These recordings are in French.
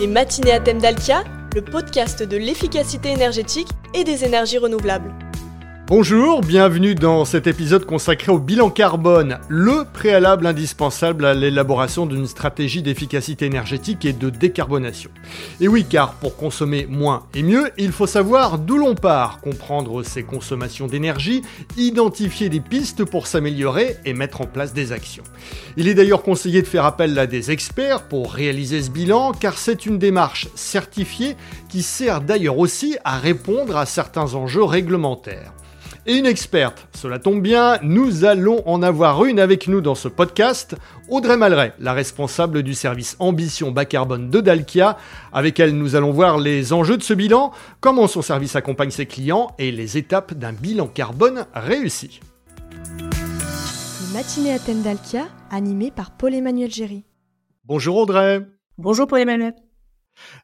Les matinées à thème d'Alkia, le podcast de l'efficacité énergétique et des énergies renouvelables. Bonjour, bienvenue dans cet épisode consacré au bilan carbone, le préalable indispensable à l'élaboration d'une stratégie d'efficacité énergétique et de décarbonation. Et oui, car pour consommer moins et mieux, il faut savoir d'où l'on part, comprendre ses consommations d'énergie, identifier des pistes pour s'améliorer et mettre en place des actions. Il est d'ailleurs conseillé de faire appel à des experts pour réaliser ce bilan, car c'est une démarche certifiée qui sert d'ailleurs aussi à répondre à certains enjeux réglementaires et une experte. Cela tombe bien, nous allons en avoir une avec nous dans ce podcast, Audrey Malray, la responsable du service Ambition Bas Carbone de Dalkia. Avec elle, nous allons voir les enjeux de ce bilan, comment son service accompagne ses clients et les étapes d'un bilan carbone réussi. Matinée à thème d'Alkia, animée par Paul-Emmanuel Géry. Bonjour Audrey. Bonjour Paul-Emmanuel.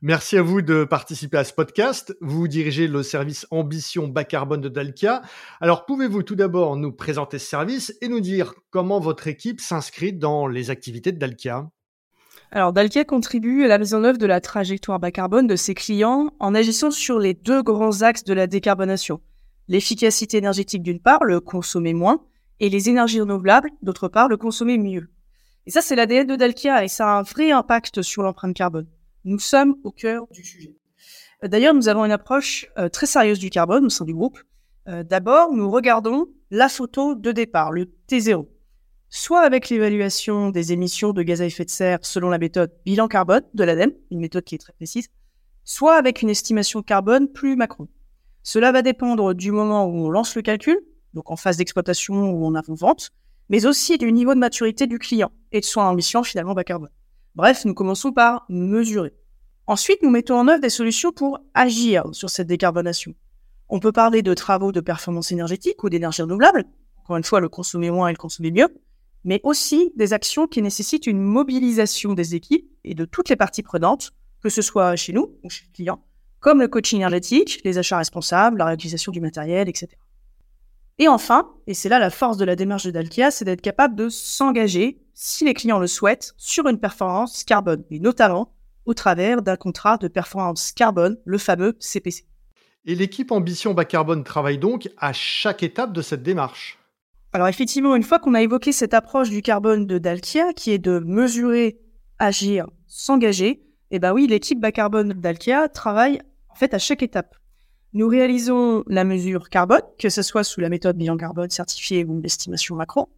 Merci à vous de participer à ce podcast. Vous dirigez le service Ambition Bas Carbone de Dalkia. Alors, pouvez-vous tout d'abord nous présenter ce service et nous dire comment votre équipe s'inscrit dans les activités de Dalkia? Alors, Dalkia contribue à la mise en œuvre de la trajectoire bas carbone de ses clients en agissant sur les deux grands axes de la décarbonation. L'efficacité énergétique d'une part, le consommer moins, et les énergies renouvelables d'autre part, le consommer mieux. Et ça, c'est l'ADN de Dalkia et ça a un vrai impact sur l'empreinte carbone. Nous sommes au cœur du sujet. Euh, d'ailleurs, nous avons une approche euh, très sérieuse du carbone au sein du groupe. Euh, d'abord, nous regardons la photo de départ, le T0, soit avec l'évaluation des émissions de gaz à effet de serre selon la méthode bilan carbone de l'ADEME, une méthode qui est très précise, soit avec une estimation carbone plus macro. Cela va dépendre du moment où on lance le calcul, donc en phase d'exploitation ou en avant-vente, mais aussi du niveau de maturité du client et de son ambition finalement bas carbone. Bref, nous commençons par mesurer. Ensuite, nous mettons en œuvre des solutions pour agir sur cette décarbonation. On peut parler de travaux de performance énergétique ou d'énergie renouvelable, encore une fois, le consommer moins et le consommer mieux, mais aussi des actions qui nécessitent une mobilisation des équipes et de toutes les parties prenantes, que ce soit chez nous ou chez le client, comme le coaching énergétique, les achats responsables, la réutilisation du matériel, etc. Et enfin, et c'est là la force de la démarche de Dalkia, c'est d'être capable de s'engager, si les clients le souhaitent, sur une performance carbone, et notamment au travers d'un contrat de performance carbone, le fameux CPC. Et l'équipe Ambition Bas Carbone travaille donc à chaque étape de cette démarche Alors effectivement, une fois qu'on a évoqué cette approche du carbone de Dalkia, qui est de mesurer, agir, s'engager, eh ben oui, l'équipe Bas Carbone d'Alkia travaille en fait à chaque étape. Nous réalisons la mesure carbone, que ce soit sous la méthode bilan carbone certifiée ou l'estimation macro.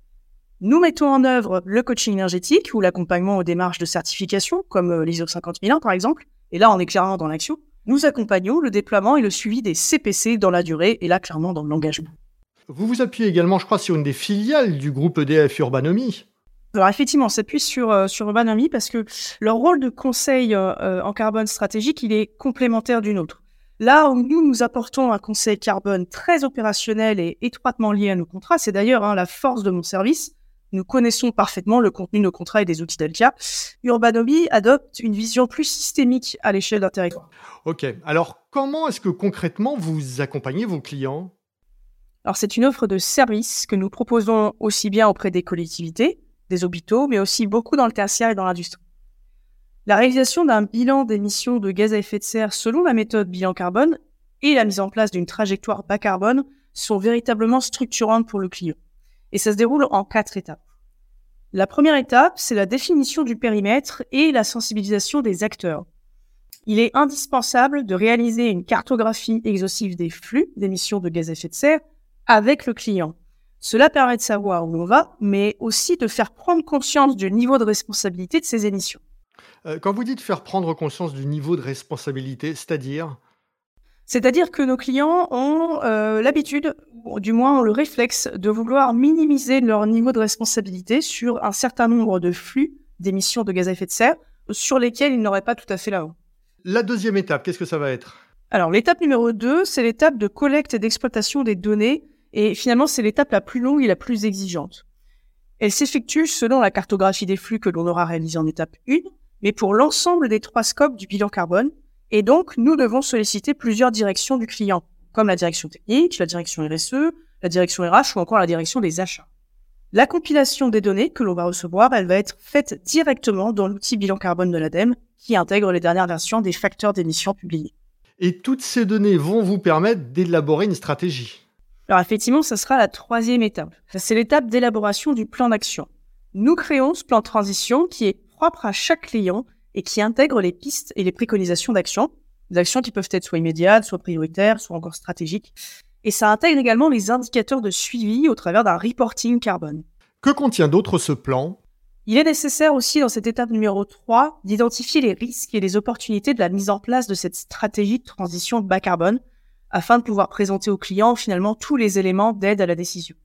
Nous mettons en œuvre le coaching énergétique ou l'accompagnement aux démarches de certification, comme euh, l'ISO 50001 par exemple. Et là, on est clairement dans l'action. Nous accompagnons le déploiement et le suivi des CPC dans la durée, et là, clairement, dans l'engagement. Vous vous appuyez également, je crois, sur une des filiales du groupe EDF Urbanomy. Alors effectivement, on s'appuie sur, euh, sur parce que leur rôle de conseil euh, en carbone stratégique, il est complémentaire d'une autre. Là où nous, nous apportons un conseil carbone très opérationnel et étroitement lié à nos contrats, c'est d'ailleurs hein, la force de mon service. Nous connaissons parfaitement le contenu de nos contrats et des outils d'Alkia. Urbanobi adopte une vision plus systémique à l'échelle d'un territoire. Ok, alors comment est-ce que concrètement vous accompagnez vos clients? Alors c'est une offre de service que nous proposons aussi bien auprès des collectivités, des hôpitaux, mais aussi beaucoup dans le tertiaire et dans l'industrie. La réalisation d'un bilan d'émissions de gaz à effet de serre selon la méthode bilan carbone et la mise en place d'une trajectoire bas carbone sont véritablement structurantes pour le client. Et ça se déroule en quatre étapes. La première étape, c'est la définition du périmètre et la sensibilisation des acteurs. Il est indispensable de réaliser une cartographie exhaustive des flux d'émissions de gaz à effet de serre avec le client. Cela permet de savoir où on va, mais aussi de faire prendre conscience du niveau de responsabilité de ces émissions. Euh, quand vous dites faire prendre conscience du niveau de responsabilité, c'est-à-dire c'est-à-dire que nos clients ont euh, l'habitude, ou du moins ont le réflexe, de vouloir minimiser leur niveau de responsabilité sur un certain nombre de flux d'émissions de gaz à effet de serre sur lesquels ils n'auraient pas tout à fait la main. La deuxième étape, qu'est-ce que ça va être? Alors l'étape numéro 2, c'est l'étape de collecte et d'exploitation des données, et finalement c'est l'étape la plus longue et la plus exigeante. Elle s'effectue selon la cartographie des flux que l'on aura réalisé en étape 1, mais pour l'ensemble des trois scopes du bilan carbone. Et donc, nous devons solliciter plusieurs directions du client, comme la direction technique, la direction RSE, la direction RH ou encore la direction des achats. La compilation des données que l'on va recevoir, elle va être faite directement dans l'outil bilan carbone de l'ADEME qui intègre les dernières versions des facteurs d'émission publiés. Et toutes ces données vont vous permettre d'élaborer une stratégie. Alors effectivement, ça sera la troisième étape. C'est l'étape d'élaboration du plan d'action. Nous créons ce plan de transition qui est propre à chaque client et qui intègre les pistes et les préconisations d'action. Des actions qui peuvent être soit immédiates, soit prioritaires, soit encore stratégiques. Et ça intègre également les indicateurs de suivi au travers d'un reporting carbone. Que contient d'autre ce plan? Il est nécessaire aussi dans cette étape numéro 3 d'identifier les risques et les opportunités de la mise en place de cette stratégie de transition bas carbone afin de pouvoir présenter aux clients finalement tous les éléments d'aide à la décision.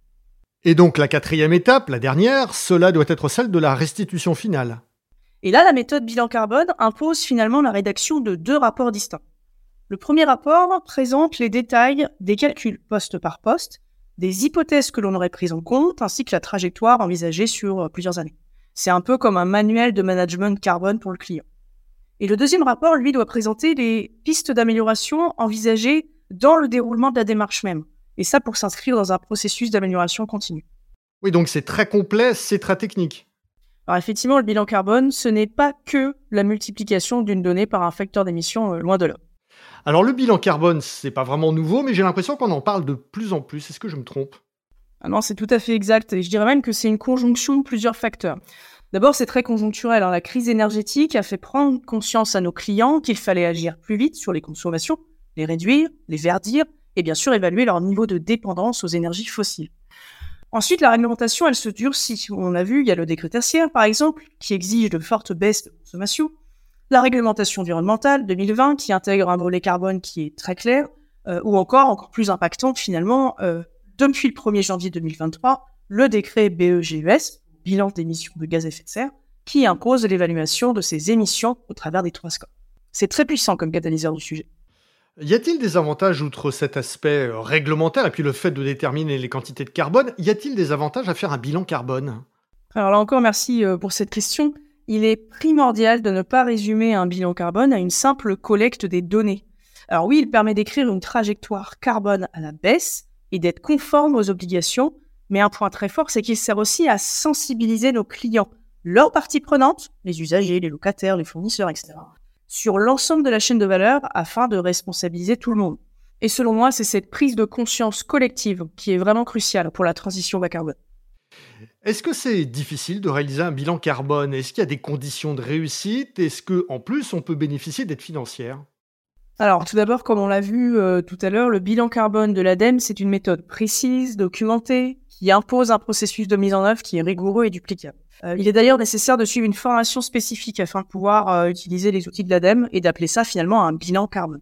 Et donc la quatrième étape, la dernière, cela doit être celle de la restitution finale. Et là, la méthode bilan carbone impose finalement la rédaction de deux rapports distincts. Le premier rapport présente les détails des calculs poste par poste, des hypothèses que l'on aurait prises en compte, ainsi que la trajectoire envisagée sur euh, plusieurs années. C'est un peu comme un manuel de management carbone pour le client. Et le deuxième rapport, lui, doit présenter les pistes d'amélioration envisagées dans le déroulement de la démarche même. Et ça pour s'inscrire dans un processus d'amélioration continue. Oui, donc c'est très complet, c'est très technique. Alors effectivement, le bilan carbone, ce n'est pas que la multiplication d'une donnée par un facteur d'émission, euh, loin de là. Alors le bilan carbone, c'est pas vraiment nouveau, mais j'ai l'impression qu'on en parle de plus en plus. Est-ce que je me trompe? Ah Non, c'est tout à fait exact. Et je dirais même que c'est une conjonction de plusieurs facteurs. D'abord, c'est très conjoncturel. Hein. La crise énergétique a fait prendre conscience à nos clients qu'il fallait agir plus vite sur les consommations, les réduire, les verdir, et bien sûr évaluer leur niveau de dépendance aux énergies fossiles. Ensuite, la réglementation, elle se durcit. On a vu, il y a le décret tertiaire, par exemple, qui exige de fortes baisses de consommation. La réglementation environnementale 2020, qui intègre un volet carbone qui est très clair, euh, ou encore, encore plus impactante finalement, euh, depuis le 1er janvier 2023, le décret BEGES, bilan d'émissions de gaz à effet de serre, qui impose l'évaluation de ces émissions au travers des trois scores. C'est très puissant comme catalyseur du sujet. Y a-t-il des avantages outre cet aspect euh, réglementaire et puis le fait de déterminer les quantités de carbone Y a-t-il des avantages à faire un bilan carbone? Alors là encore, merci euh, pour cette question. Il est primordial de ne pas résumer un bilan carbone à une simple collecte des données. Alors oui, il permet d'écrire une trajectoire carbone à la baisse et d'être conforme aux obligations, mais un point très fort, c'est qu'il sert aussi à sensibiliser nos clients, leurs parties prenantes, les usagers, les locataires, les fournisseurs, etc., sur l'ensemble de la chaîne de valeur afin de responsabiliser tout le monde. Et selon moi, c'est cette prise de conscience collective qui est vraiment cruciale pour la transition bas carbone. Est-ce que c'est difficile de réaliser un bilan carbone? Est-ce qu'il y a des conditions de réussite? Est-ce que en plus on peut bénéficier d'aides financières? Alors, tout d'abord, comme on l'a vu euh, tout à l'heure, le bilan carbone de l'ADEME, c'est une méthode précise, documentée, qui impose un processus de mise en œuvre qui est rigoureux et duplicable. Euh, il est d'ailleurs nécessaire de suivre une formation spécifique afin de pouvoir euh, utiliser les outils de l'ADEME et d'appeler ça finalement un bilan carbone.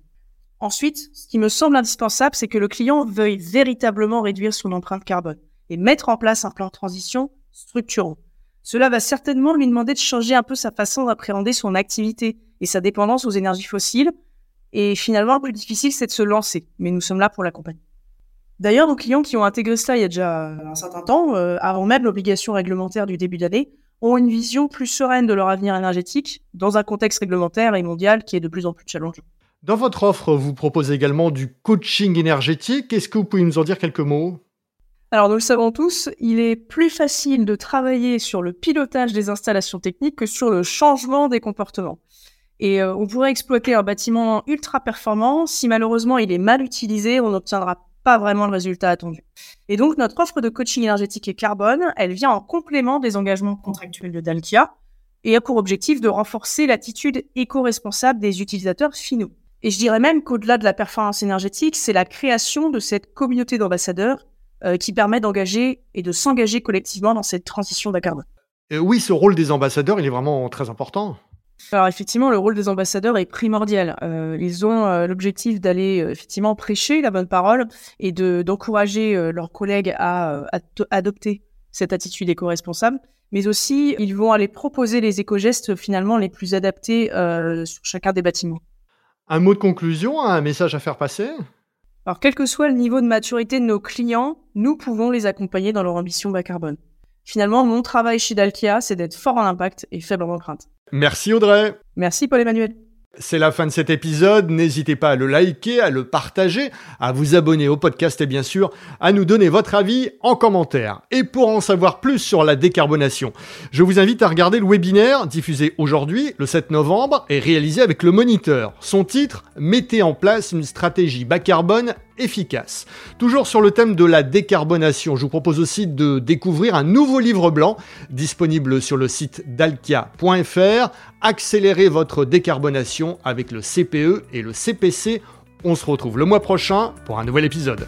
Ensuite, ce qui me semble indispensable, c'est que le client veuille véritablement réduire son empreinte carbone et mettre en place un plan de transition structurant. Cela va certainement lui demander de changer un peu sa façon d'appréhender son activité et sa dépendance aux énergies fossiles. Et finalement, le plus difficile, c'est de se lancer. Mais nous sommes là pour l'accompagner. D'ailleurs, nos clients qui ont intégré cela il y a déjà un certain temps, euh, avant même l'obligation réglementaire du début d'année, ont une vision plus sereine de leur avenir énergétique dans un contexte réglementaire et mondial qui est de plus en plus challengeant. Dans votre offre, vous proposez également du coaching énergétique. Est-ce que vous pouvez nous en dire quelques mots? Alors nous le savons tous, il est plus facile de travailler sur le pilotage des installations techniques que sur le changement des comportements. Et euh, on pourrait exploiter un bâtiment ultra performant, si malheureusement il est mal utilisé, on n'obtiendra pas vraiment le résultat attendu. Et donc, notre offre de coaching énergétique et carbone, elle vient en complément des engagements contractuels de Dalkia et a pour objectif de renforcer l'attitude éco-responsable des utilisateurs finaux. Et je dirais même qu'au-delà de la performance énergétique, c'est la création de cette communauté d'ambassadeurs euh, qui permet d'engager et de s'engager collectivement dans cette transition bas carbone. Euh, oui, ce rôle des ambassadeurs, il est vraiment très important. Alors effectivement, le rôle des ambassadeurs est primordial. Euh, ils ont euh, l'objectif d'aller euh, effectivement prêcher la bonne parole et de d'encourager leurs collègues à, adopter cette attitude éco-responsable, mais aussi ils vont aller proposer les éco-gestes finalement les plus adaptés sur chacun des bâtiments. Un mot de conclusion, un message à faire passer? Alors quel que soit le niveau de maturité de nos clients, nous pouvons les accompagner dans leur ambition bas carbone. Finalement, mon travail chez Dalkia, c'est d'être fort en impact et faible en empreinte. Merci Audrey. Merci Paul-Emmanuel. C'est la fin de cet épisode, n'hésitez pas à le liker, à le partager, à vous abonner au podcast et bien sûr à nous donner votre avis en commentaire. Et pour en savoir plus sur la décarbonation, je vous invite à regarder le webinaire diffusé aujourd'hui, le 7 novembre, et réalisé avec le Moniteur. Son titre, Mettez en place une stratégie bas carbone efficace. Toujours sur le thème de la décarbonation, je vous propose aussi de découvrir un nouveau livre blanc disponible sur le site dalkia.fr. Accélérez votre décarbonation avec le CPE et le CPC. On se retrouve le mois prochain pour un nouvel épisode.